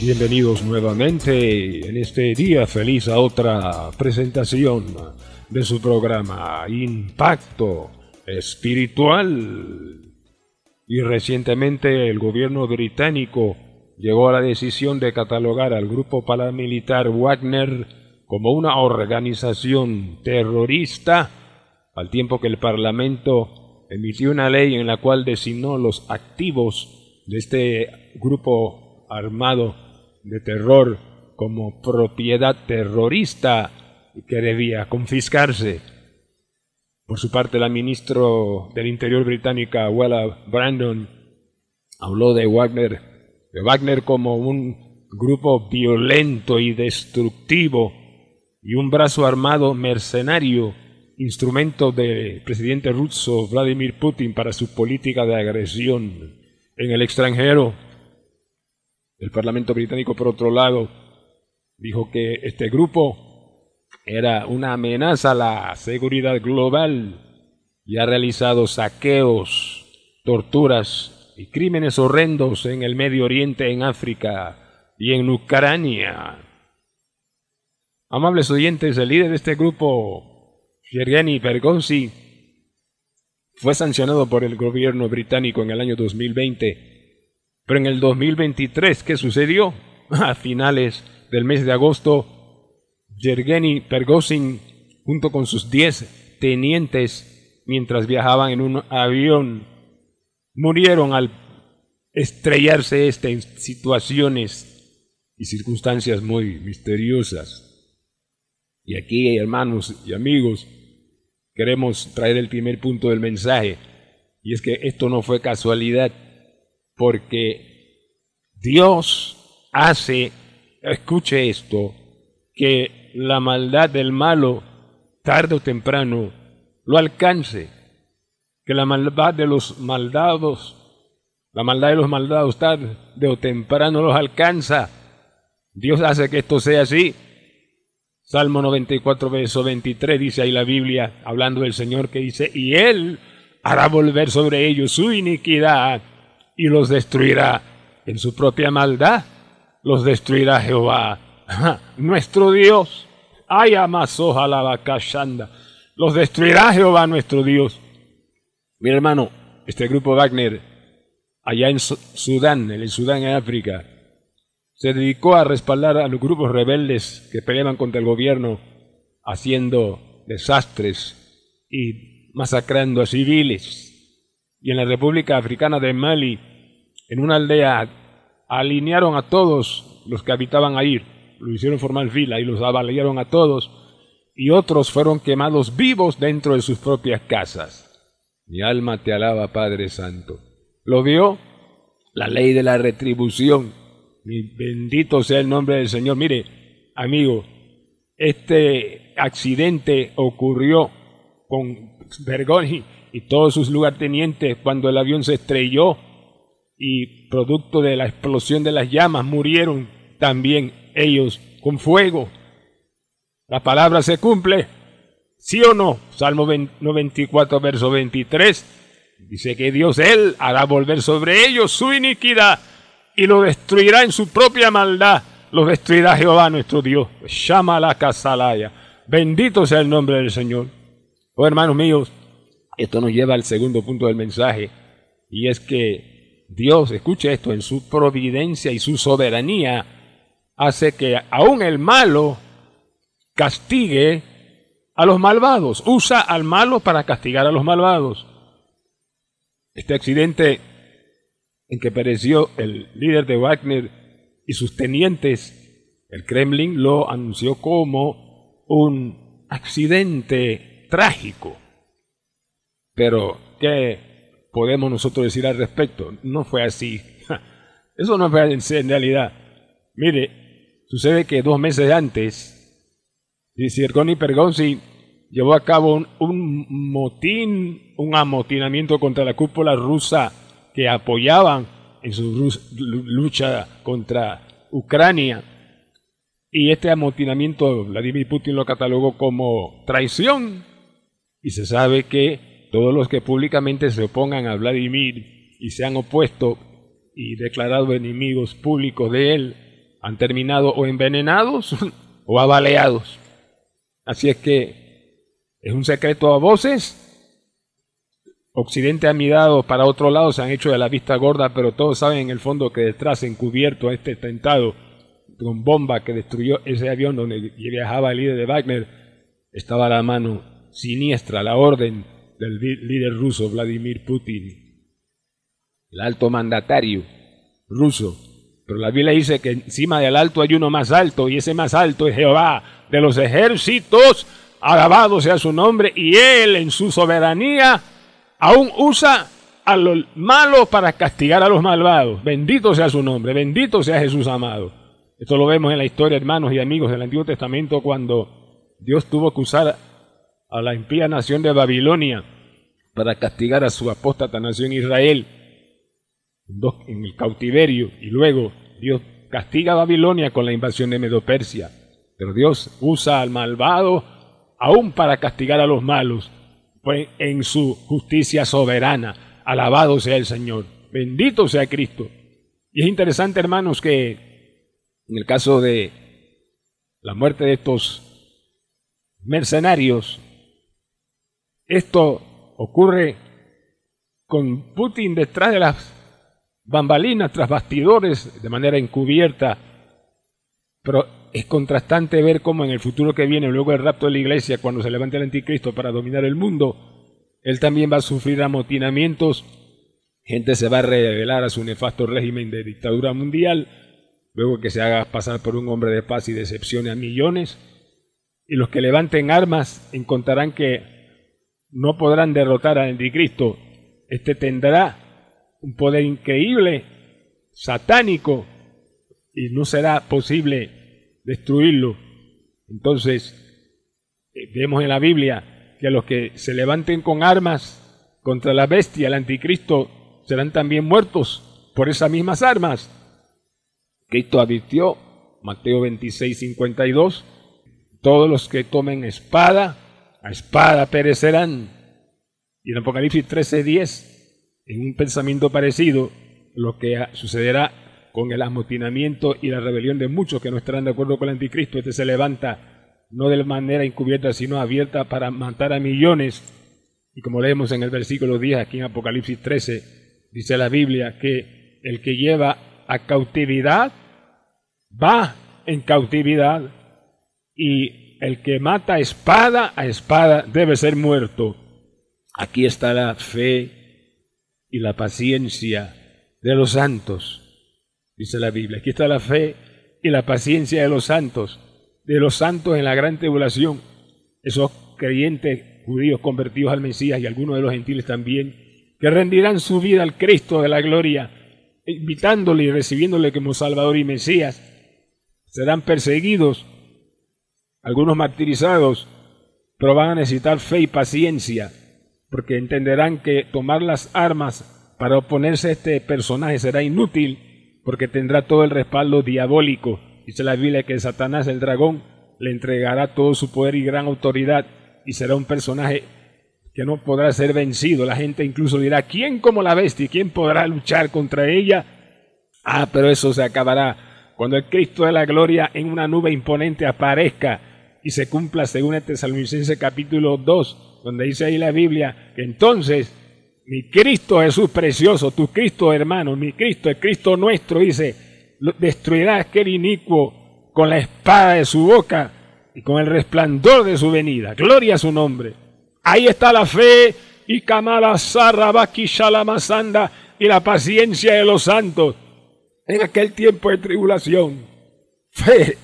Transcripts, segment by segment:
Bienvenidos nuevamente en este día feliz a otra presentación de su programa Impacto Espiritual. Y recientemente el gobierno británico llegó a la decisión de catalogar al grupo paramilitar Wagner como una organización terrorista, al tiempo que el Parlamento emitió una ley en la cual designó los activos de este grupo armado de terror como propiedad terrorista que debía confiscarse. Por su parte, la ministra del Interior británica, Wella Brandon, habló de Wagner, de Wagner como un grupo violento y destructivo y un brazo armado mercenario, instrumento del presidente ruso Vladimir Putin para su política de agresión en el extranjero. El Parlamento británico, por otro lado, dijo que este grupo era una amenaza a la seguridad global y ha realizado saqueos, torturas y crímenes horrendos en el Medio Oriente, en África y en Ucrania. Amables oyentes, el líder de este grupo, Yergeni Bergonzi, fue sancionado por el gobierno británico en el año 2020. Pero en el 2023, ¿qué sucedió? A finales del mes de agosto, Yergeni Pergosin, junto con sus 10 tenientes, mientras viajaban en un avión, murieron al estrellarse este en situaciones y circunstancias muy misteriosas. Y aquí, hermanos y amigos, queremos traer el primer punto del mensaje. Y es que esto no fue casualidad, porque Dios hace, escuche esto, que la maldad del malo, tarde o temprano, lo alcance. Que la maldad de los maldados, la maldad de los maldados tarde o temprano los alcanza. Dios hace que esto sea así Salmo 94, verso 23 dice ahí la Biblia, hablando del Señor, que dice, y Él hará volver sobre ellos su iniquidad y los destruirá en su propia maldad. Los destruirá Jehová, nuestro Dios. Ay, amasoja la vacashanda. Los destruirá Jehová nuestro Dios. Mi hermano, este grupo Wagner, allá en Sudán, en el Sudán, en África, se dedicó a respaldar a los grupos rebeldes que peleaban contra el gobierno, haciendo desastres y masacrando a civiles. Y en la República Africana de Mali, en una aldea, alinearon a todos los que habitaban ahí, lo hicieron formar fila y los avaliaron a todos, y otros fueron quemados vivos dentro de sus propias casas. Mi alma te alaba, Padre Santo. ¿Lo vio? La ley de la retribución bendito sea el nombre del Señor. Mire, amigo, este accidente ocurrió con Bergoni y todos sus lugartenientes cuando el avión se estrelló y producto de la explosión de las llamas murieron también ellos con fuego. La palabra se cumple, ¿sí o no? Salmo 94, verso 23. Dice que Dios, Él, hará volver sobre ellos su iniquidad y lo destruirá en su propia maldad. Lo destruirá Jehová nuestro Dios. Llama la casalaya. Bendito sea el nombre del Señor. Oh, hermanos míos, esto nos lleva al segundo punto del mensaje. Y es que Dios, escuche esto, en su providencia y su soberanía, hace que aún el malo castigue a los malvados. Usa al malo para castigar a los malvados. Este accidente en que pereció el líder de Wagner y sus tenientes, el Kremlin lo anunció como un accidente trágico. Pero, ¿qué podemos nosotros decir al respecto? No fue así. Eso no fue en realidad. Mire, sucede que dos meses antes, Circoni Pergonzi llevó a cabo un, un, motín, un amotinamiento contra la cúpula rusa que apoyaban en su lucha contra Ucrania. Y este amotinamiento Vladimir Putin lo catalogó como traición. Y se sabe que todos los que públicamente se opongan a Vladimir y se han opuesto y declarado enemigos públicos de él han terminado o envenenados o abaleados. Así es que es un secreto a voces. Occidente ha mirado para otro lado, se han hecho de la vista gorda, pero todos saben en el fondo que detrás, encubierto a este atentado con bomba que destruyó ese avión donde viajaba el líder de Wagner, estaba la mano siniestra, la orden del líder ruso Vladimir Putin, el alto mandatario ruso. Pero la Biblia dice que encima del alto hay uno más alto y ese más alto es Jehová de los ejércitos, alabado sea su nombre, y él en su soberanía aún usa a los malos para castigar a los malvados. Bendito sea su nombre, bendito sea Jesús amado. Esto lo vemos en la historia, hermanos y amigos del Antiguo Testamento, cuando Dios tuvo que usar a la impía nación de Babilonia para castigar a su apóstata nación Israel en el cautiverio, y luego Dios castiga a Babilonia con la invasión de Medo-Persia. Pero Dios usa al malvado aún para castigar a los malos, pues en su justicia soberana. Alabado sea el Señor. Bendito sea Cristo. Y es interesante, hermanos, que en el caso de la muerte de estos mercenarios, esto ocurre con Putin detrás de las bambalinas, tras bastidores, de manera encubierta, pero es contrastante ver cómo en el futuro que viene, luego del rapto de la iglesia, cuando se levante el anticristo para dominar el mundo, él también va a sufrir amotinamientos, gente se va a revelar a su nefasto régimen de dictadura mundial, luego que se haga pasar por un hombre de paz y decepcione a millones, y los que levanten armas encontrarán que no podrán derrotar al anticristo, este tendrá un poder increíble, satánico, y no será posible destruirlo. Entonces, eh, vemos en la Biblia que los que se levanten con armas contra la bestia, el anticristo, serán también muertos por esas mismas armas. Cristo advirtió, Mateo 26, 52, todos los que tomen espada, a espada perecerán. Y en Apocalipsis 13, 10, en un pensamiento parecido, lo que sucederá con el amotinamiento y la rebelión de muchos que no estarán de acuerdo con el anticristo, este se levanta no de manera encubierta, sino abierta para matar a millones. Y como leemos en el versículo 10 aquí en Apocalipsis 13, dice la Biblia que el que lleva a cautividad va en cautividad y el que mata espada a espada debe ser muerto. Aquí está la fe y la paciencia de los santos dice la Biblia. Aquí está la fe y la paciencia de los santos, de los santos en la gran tribulación, esos creyentes judíos convertidos al Mesías y algunos de los gentiles también, que rendirán su vida al Cristo de la gloria, invitándole y recibiéndole como Salvador y Mesías. Serán perseguidos, algunos martirizados, pero van a necesitar fe y paciencia, porque entenderán que tomar las armas para oponerse a este personaje será inútil porque tendrá todo el respaldo diabólico. Dice la Biblia que Satanás, el dragón, le entregará todo su poder y gran autoridad y será un personaje que no podrá ser vencido. La gente incluso dirá, ¿quién como la bestia? ¿Quién podrá luchar contra ella? Ah, pero eso se acabará cuando el Cristo de la gloria en una nube imponente aparezca y se cumpla según el Tesalonicense capítulo 2, donde dice ahí la Biblia que entonces mi Cristo Jesús precioso, tu Cristo hermano, mi Cristo, el Cristo nuestro, dice, destruirá aquel inicuo con la espada de su boca y con el resplandor de su venida. Gloria a su nombre. Ahí está la fe y Kamala Sarrabaki Shalamasanda y la paciencia de los santos en aquel tiempo de tribulación. Fe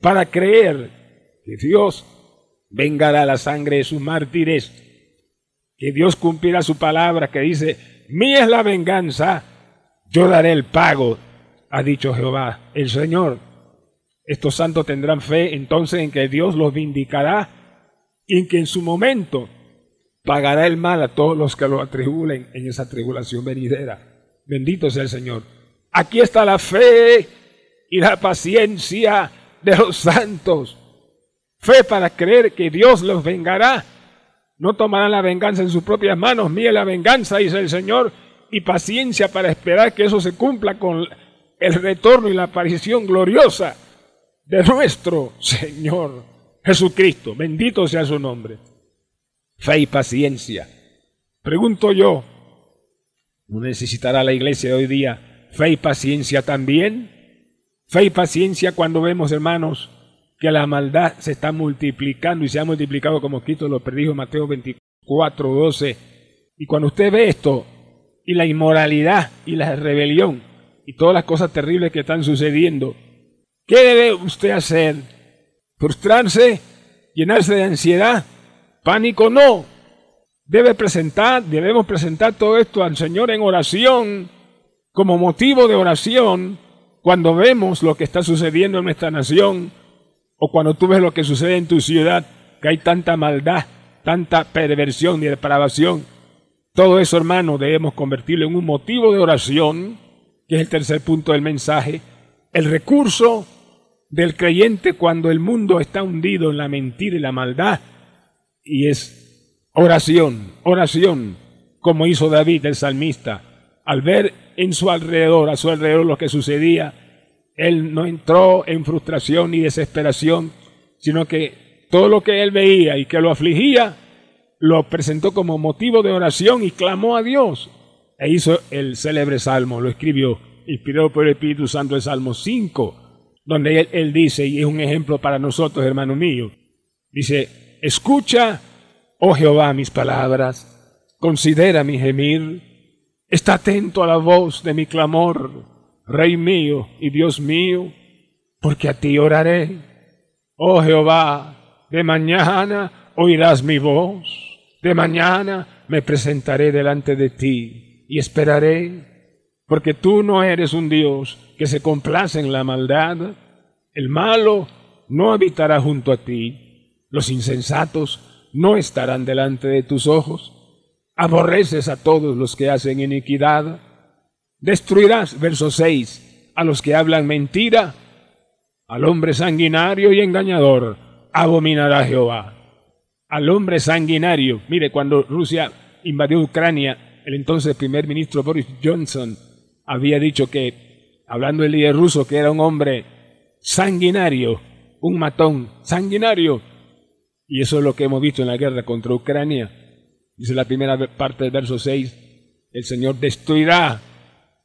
para creer que Dios vengará la sangre de sus mártires que Dios cumplirá su palabra que dice, mía es la venganza, yo daré el pago, ha dicho Jehová, el Señor. Estos santos tendrán fe entonces en que Dios los vindicará y en que en su momento pagará el mal a todos los que lo atribulen en esa tribulación venidera. Bendito sea el Señor. Aquí está la fe y la paciencia de los santos. Fe para creer que Dios los vengará. No tomarán la venganza en sus propias manos. Mire la venganza, dice el Señor. Y paciencia para esperar que eso se cumpla con el retorno y la aparición gloriosa de nuestro Señor Jesucristo. Bendito sea su nombre. Fe y paciencia. Pregunto yo, ¿no necesitará la iglesia hoy día fe y paciencia también? Fe y paciencia cuando vemos, hermanos, que la maldad se está multiplicando y se ha multiplicado como Cristo lo predijo Mateo 24, 12. Y cuando usted ve esto, y la inmoralidad y la rebelión, y todas las cosas terribles que están sucediendo, ¿qué debe usted hacer? ¿Frustrarse? ¿Llenarse de ansiedad? ¿Pánico? No. Debe presentar, debemos presentar todo esto al Señor en oración, como motivo de oración, cuando vemos lo que está sucediendo en nuestra nación, o cuando tú ves lo que sucede en tu ciudad, que hay tanta maldad, tanta perversión y depravación. Todo eso, hermano, debemos convertirlo en un motivo de oración, que es el tercer punto del mensaje, el recurso del creyente cuando el mundo está hundido en la mentira y la maldad, y es oración, oración, como hizo David el salmista, al ver en su alrededor, a su alrededor lo que sucedía, él no entró en frustración ni desesperación, sino que todo lo que él veía y que lo afligía, lo presentó como motivo de oración y clamó a Dios. E hizo el célebre salmo, lo escribió, inspirado por el Espíritu Santo, el Salmo 5, donde él, él dice, y es un ejemplo para nosotros, hermano mío, dice, escucha, oh Jehová, mis palabras, considera mi gemir, está atento a la voz de mi clamor Rey mío y Dios mío, porque a ti oraré. Oh Jehová, de mañana oirás mi voz, de mañana me presentaré delante de ti y esperaré, porque tú no eres un Dios que se complace en la maldad. El malo no habitará junto a ti, los insensatos no estarán delante de tus ojos. Aborreces a todos los que hacen iniquidad Destruirás, verso 6, a los que hablan mentira, al hombre sanguinario y engañador, abominará Jehová. Al hombre sanguinario, mire, cuando Rusia invadió Ucrania, el entonces primer ministro Boris Johnson había dicho que, hablando del líder ruso, que era un hombre sanguinario, un matón sanguinario. Y eso es lo que hemos visto en la guerra contra Ucrania. Dice la primera parte del verso 6, el Señor destruirá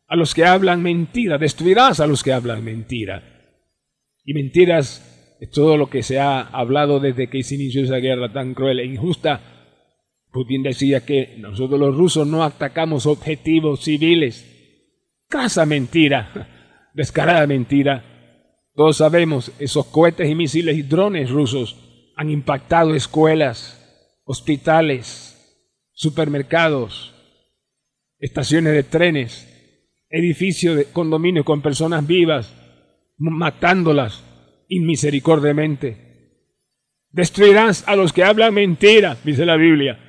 a los que hablan mentira, destruirás a los que hablan mentira. Y mentiras es todo lo que se ha hablado desde que se inició esa guerra tan cruel e injusta. Putin decía que nosotros los rusos no atacamos objetivos civiles. Casa mentira, descarada mentira. Todos sabemos, esos cohetes y misiles y drones rusos han impactado escuelas, hospitales, supermercados, estaciones de trenes, edificio de condominio con personas vivas, matándolas inmisericordiamente. Destruirás a los que hablan mentira, dice la Biblia.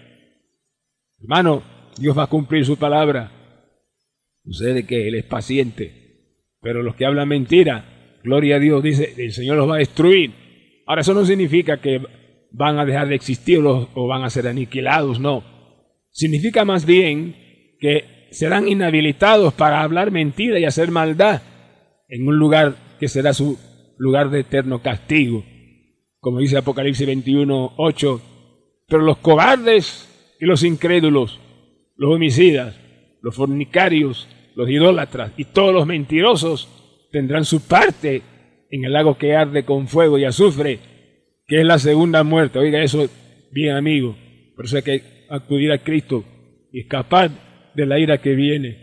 Hermano, Dios va a cumplir su palabra. Sucede que Él es paciente, pero los que hablan mentira, gloria a Dios, dice, el Señor los va a destruir. Ahora, eso no significa que van a dejar de existir o van a ser aniquilados, no. Significa más bien que serán inhabilitados para hablar mentira y hacer maldad en un lugar que será su lugar de eterno castigo, como dice Apocalipsis 21, 8. Pero los cobardes y los incrédulos, los homicidas, los fornicarios, los idólatras y todos los mentirosos tendrán su parte en el lago que arde con fuego y azufre, que es la segunda muerte. Oiga eso bien amigo, por eso hay que acudir a Cristo y escapar de la ira que viene,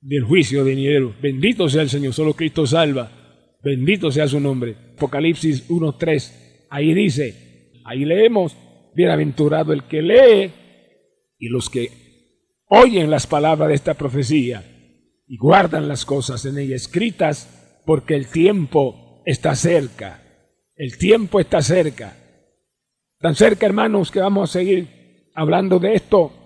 del juicio venidero. Bendito sea el Señor, solo Cristo salva. Bendito sea su nombre. Apocalipsis 1.3, ahí dice, ahí leemos, bienaventurado el que lee y los que oyen las palabras de esta profecía y guardan las cosas en ella escritas, porque el tiempo está cerca. El tiempo está cerca. Tan cerca, hermanos, que vamos a seguir hablando de esto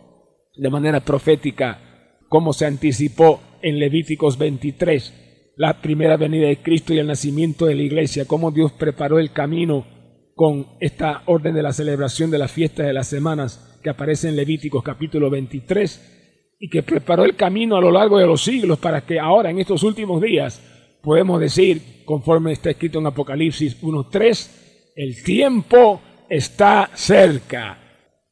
de manera profética, como se anticipó en Levíticos 23, la primera venida de Cristo y el nacimiento de la iglesia, cómo Dios preparó el camino con esta orden de la celebración de la fiesta de las semanas que aparece en Levíticos capítulo 23 y que preparó el camino a lo largo de los siglos para que ahora en estos últimos días podemos decir, conforme está escrito en Apocalipsis 1.3, el tiempo está cerca.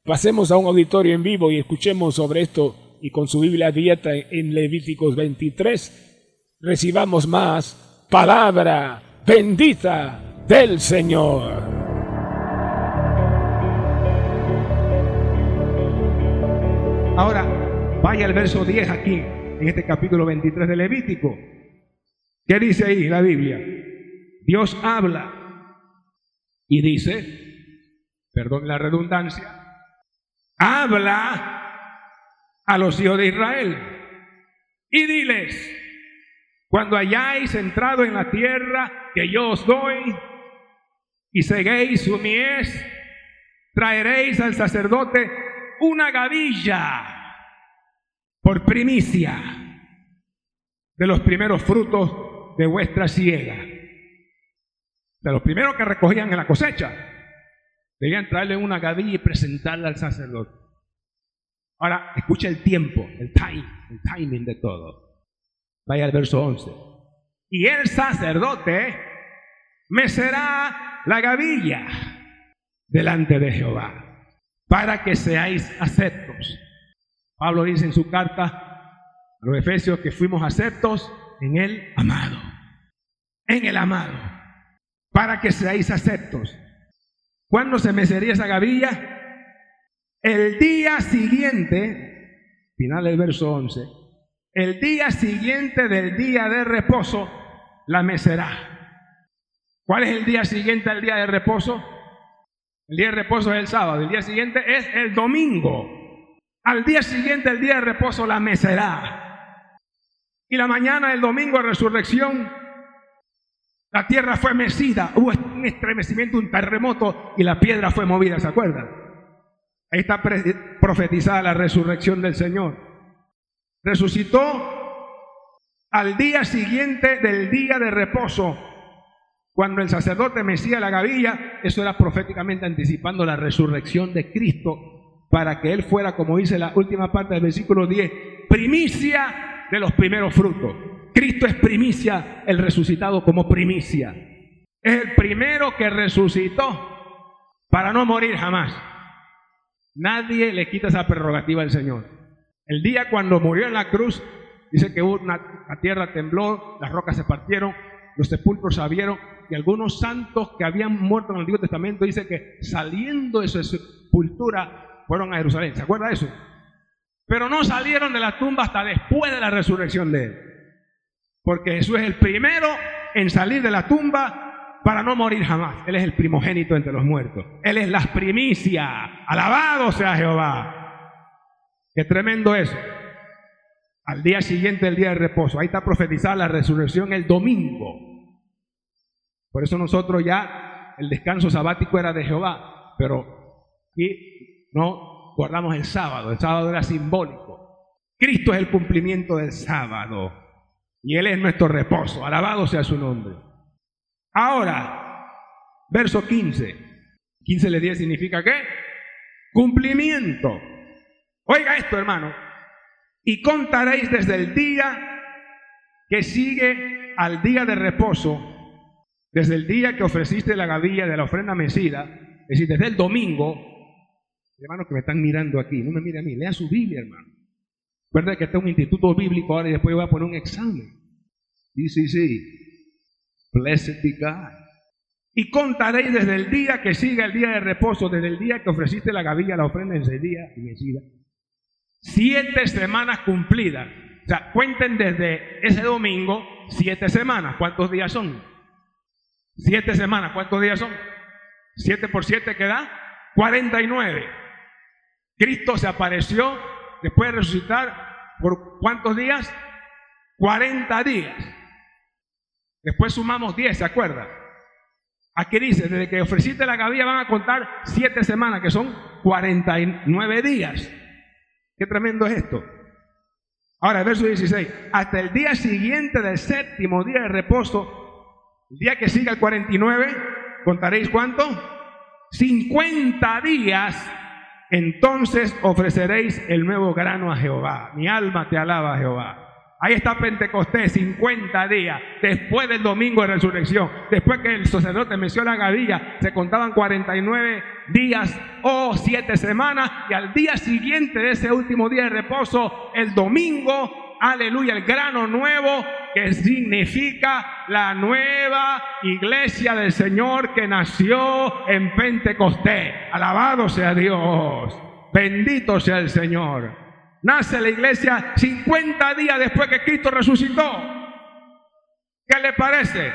Pasemos a un auditorio en vivo y escuchemos sobre esto y con su Biblia abierta en Levíticos 23 recibamos más palabra bendita del Señor. Ahora, vaya al verso 10 aquí, en este capítulo 23 de Levítico. ¿Qué dice ahí la Biblia? Dios habla y dice, perdón la redundancia, habla a los hijos de Israel y diles, cuando hayáis entrado en la tierra que yo os doy y seguéis su mies, traeréis al sacerdote una gavilla por primicia de los primeros frutos de vuestra siega. De los primeros que recogían en la cosecha. Debían traerle una gavilla y presentarla al sacerdote. Ahora, escucha el tiempo, el time, el timing de todo. Vaya al verso 11. Y el sacerdote me será la gavilla delante de Jehová para que seáis aceptos. Pablo dice en su carta a los Efesios que fuimos aceptos en el amado. En el amado. Para que seáis aceptos. ¿Cuándo se mecería esa gavilla? El día siguiente, final del verso 11, el día siguiente del día de reposo la mecerá. ¿Cuál es el día siguiente al día de reposo? El día de reposo es el sábado, el día siguiente es el domingo. Al día siguiente, el día de reposo, la mecerá. Y la mañana del domingo resurrección, la tierra fue mecida, hubo un estremecimiento, un terremoto y la piedra fue movida, ¿se acuerdan? Ahí está profetizada la resurrección del Señor. Resucitó al día siguiente del día de reposo cuando el sacerdote mecía la gavilla, eso era proféticamente anticipando la resurrección de Cristo para que Él fuera, como dice la última parte del versículo 10, primicia de los primeros frutos. Cristo es primicia, el resucitado como primicia. Es el primero que resucitó para no morir jamás. Nadie le quita esa prerrogativa al Señor. El día cuando murió en la cruz, dice que una, la tierra tembló, las rocas se partieron, los sepulcros se abrieron y algunos santos que habían muerto en el Antiguo Testamento dice que saliendo de su sepultura fueron a Jerusalén. ¿Se acuerda de eso? Pero no salieron de la tumba hasta después de la resurrección de él. Porque Jesús es el primero en salir de la tumba para no morir jamás. Él es el primogénito entre los muertos. Él es las primicias. Alabado sea Jehová. Qué tremendo eso. Al día siguiente, el día de reposo. Ahí está profetizada la resurrección el domingo. Por eso nosotros ya el descanso sabático era de Jehová, pero aquí no guardamos el sábado, el sábado era simbólico. Cristo es el cumplimiento del sábado y Él es nuestro reposo, alabado sea su nombre. Ahora, verso 15. 15 le 10 significa qué? Cumplimiento. Oiga esto, hermano. Y contaréis desde el día que sigue al día de reposo desde el día que ofreciste la gavilla de la ofrenda mecida, es decir, desde el domingo, hermanos que me están mirando aquí, no me mire a mí, lea su Biblia, hermano. Recuerda que está un instituto bíblico ahora y después voy a poner un examen. Sí. Blessed be God. Y contaréis desde el día que siga el día de reposo, desde el día que ofreciste la gavilla, la ofrenda ese día y mecida. Siete semanas cumplidas. O sea, cuenten desde ese domingo siete semanas. ¿Cuántos días son? Siete semanas, ¿cuántos días son? Siete por siete queda 49. Cristo se apareció después de resucitar por cuántos días? 40 días. Después sumamos 10, ¿se acuerda? Aquí dice, desde que ofreciste la gavilla van a contar 7 semanas, que son 49 días. Qué tremendo es esto. Ahora, verso 16. Hasta el día siguiente del séptimo día de reposo, el día que siga el 49, contaréis cuánto? 50 días. Entonces ofreceréis el nuevo grano a Jehová. Mi alma te alaba, Jehová. Ahí está Pentecostés, 50 días, después del domingo de resurrección, después que el sacerdote mencionó la gavilla, se contaban 49 días o 7 semanas, y al día siguiente de ese último día de reposo, el domingo, aleluya, el grano nuevo, que significa la nueva iglesia del Señor que nació en Pentecostés. Alabado sea Dios, bendito sea el Señor. Nace la iglesia 50 días después que Cristo resucitó. ¿Qué le parece?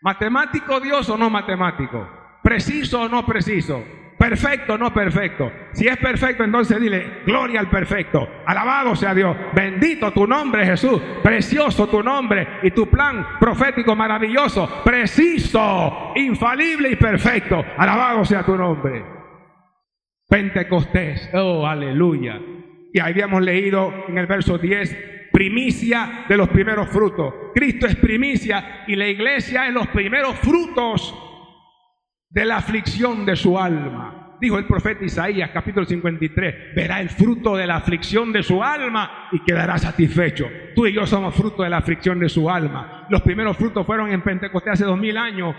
¿Matemático Dios o no matemático? ¿Preciso o no preciso? ¿Perfecto no perfecto? Si es perfecto, entonces dile, gloria al perfecto. Alabado sea Dios. Bendito tu nombre, Jesús. Precioso tu nombre y tu plan profético maravilloso. Preciso, infalible y perfecto. Alabado sea tu nombre. Pentecostés. Oh, aleluya. Y habíamos leído en el verso 10, primicia de los primeros frutos. Cristo es primicia y la iglesia es los primeros frutos de la aflicción de su alma. Dijo el profeta Isaías, capítulo 53, verá el fruto de la aflicción de su alma y quedará satisfecho. Tú y yo somos fruto de la aflicción de su alma. Los primeros frutos fueron en Pentecostés hace dos mil años.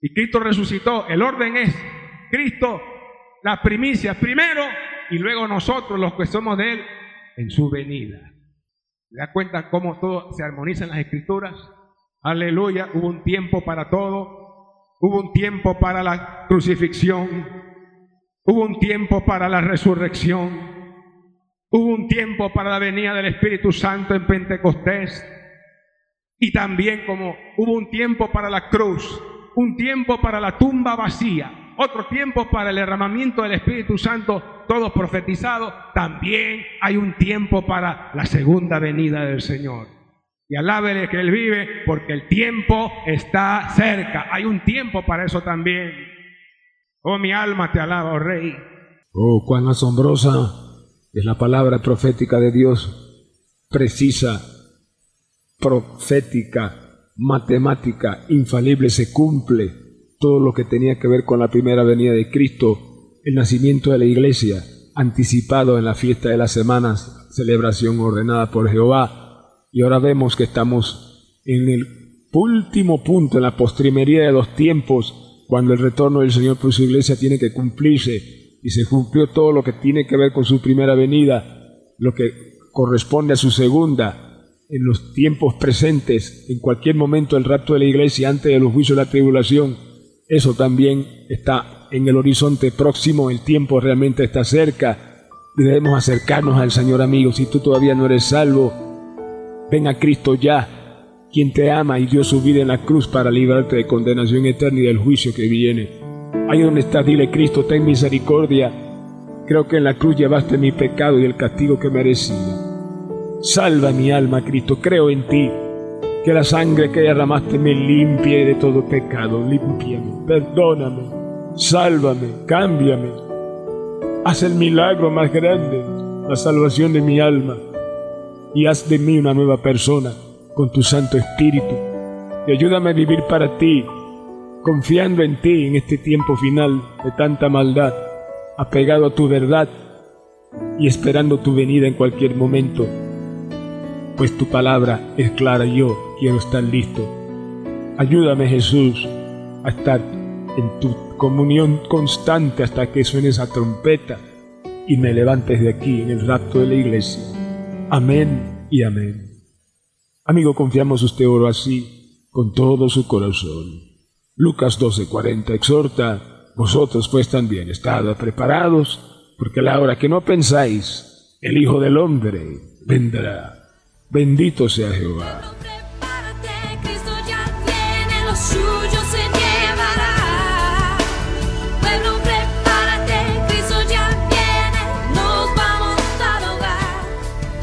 Y Cristo resucitó. El orden es Cristo, la primicia primero y luego nosotros, los que somos de Él, en su venida. ¿Se da cuenta cómo todo se armoniza en las escrituras? Aleluya, hubo un tiempo para todo, hubo un tiempo para la crucifixión, hubo un tiempo para la resurrección, hubo un tiempo para la venida del Espíritu Santo en Pentecostés, y también como hubo un tiempo para la cruz, un tiempo para la tumba vacía, otro tiempo para el derramamiento del Espíritu Santo, todo profetizado, también hay un tiempo para la segunda venida del Señor. Y alábele que Él vive porque el tiempo está cerca. Hay un tiempo para eso también. Oh, mi alma te alaba, oh Rey. Oh, cuán asombrosa es la palabra profética de Dios, precisa, profética, matemática, infalible, se cumple todo lo que tenía que ver con la primera venida de Cristo, el nacimiento de la iglesia, anticipado en la fiesta de las semanas, celebración ordenada por Jehová. Y ahora vemos que estamos en el último punto, en la postrimería de los tiempos, cuando el retorno del Señor por su iglesia tiene que cumplirse. Y se cumplió todo lo que tiene que ver con su primera venida, lo que corresponde a su segunda, en los tiempos presentes, en cualquier momento el rapto de la iglesia antes de los juicios de la tribulación, eso también está en el horizonte próximo, el tiempo realmente está cerca. Y debemos acercarnos al Señor amigo. Si tú todavía no eres salvo, ven a Cristo ya, quien te ama y dio su vida en la cruz para librarte de condenación eterna y del juicio que viene. Ahí donde estás, dile Cristo, ten misericordia. Creo que en la cruz llevaste mi pecado y el castigo que merecía. Salva mi alma, Cristo, creo en ti que la sangre que derramaste me limpie de todo pecado, limpiame, perdóname, sálvame, cámbiame. Haz el milagro más grande, la salvación de mi alma, y haz de mí una nueva persona con tu Santo Espíritu. Y ayúdame a vivir para ti, confiando en ti en este tiempo final de tanta maldad, apegado a tu verdad y esperando tu venida en cualquier momento pues tu palabra es clara yo quiero estar listo. Ayúdame Jesús a estar en tu comunión constante hasta que suene esa trompeta y me levantes de aquí en el rapto de la iglesia. Amén y amén. Amigo, confiamos usted oro así con todo su corazón. Lucas 12:40 exhorta, vosotros pues también estad preparados, porque la hora que no pensáis, el Hijo del Hombre vendrá. Bendito sea Jehová.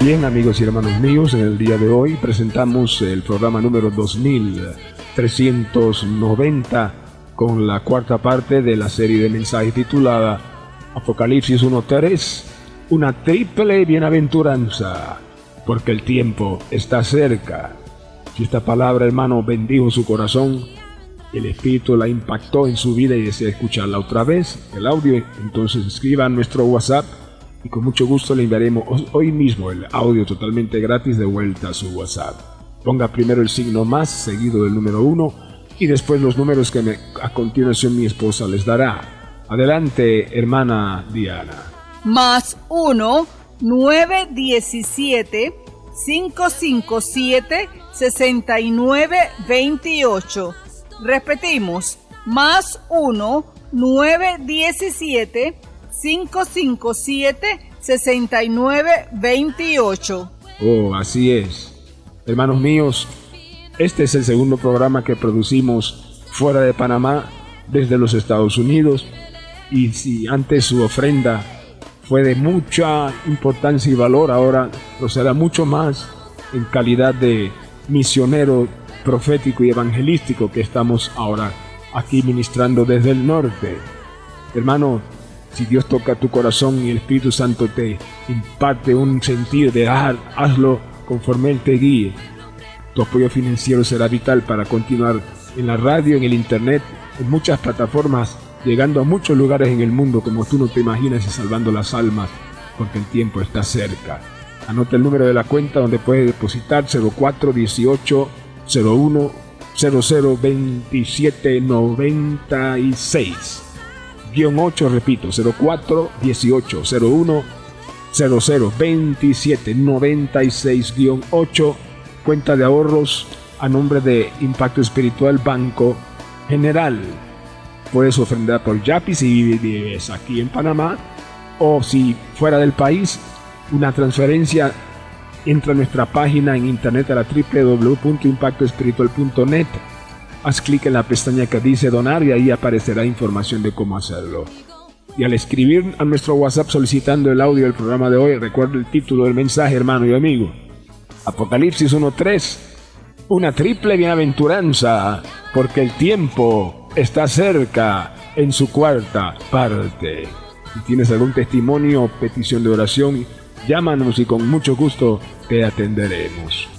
Bien, amigos y hermanos míos, en el día de hoy presentamos el programa número 2390 con la cuarta parte de la serie de mensajes titulada Apocalipsis 1.3, una triple bienaventuranza, porque el tiempo está cerca. Si esta palabra, hermano, bendijo su corazón, el Espíritu la impactó en su vida y desea escucharla otra vez, el audio, entonces escriba a nuestro WhatsApp y con mucho gusto le enviaremos hoy mismo el audio totalmente gratis de vuelta a su WhatsApp. Ponga primero el signo más seguido del número 1 y después los números que a continuación mi esposa les dará. Adelante, hermana Diana. Más 1 917 557 6928. Repetimos, más 1 917 557-6928. Oh, así es. Hermanos míos, este es el segundo programa que producimos fuera de Panamá desde los Estados Unidos. Y si antes su ofrenda fue de mucha importancia y valor, ahora lo será mucho más en calidad de misionero profético y evangelístico que estamos ahora aquí ministrando desde el norte. Hermano, si Dios toca tu corazón y el Espíritu Santo te imparte un sentido de ah, hazlo conforme Él te guíe, tu apoyo financiero será vital para continuar en la radio, en el internet, en muchas plataformas, llegando a muchos lugares en el mundo como tú no te imaginas y salvando las almas, porque el tiempo está cerca. Anota el número de la cuenta donde puedes depositar 0418 01 0027 96 8, repito, 04 18 01 00 27 96 8, cuenta de ahorros a nombre de Impacto Espiritual Banco General. Puedes ofrendar por Yapi si vives aquí en Panamá o si fuera del país, una transferencia entra a nuestra página en internet a la www.impactoespiritual.net haz clic en la pestaña que dice donar y ahí aparecerá información de cómo hacerlo. Y al escribir a nuestro WhatsApp solicitando el audio del programa de hoy, recuerda el título del mensaje, hermano y amigo. Apocalipsis 1.3. Una triple bienaventuranza, porque el tiempo está cerca en su cuarta parte. Si tienes algún testimonio o petición de oración, llámanos y con mucho gusto te atenderemos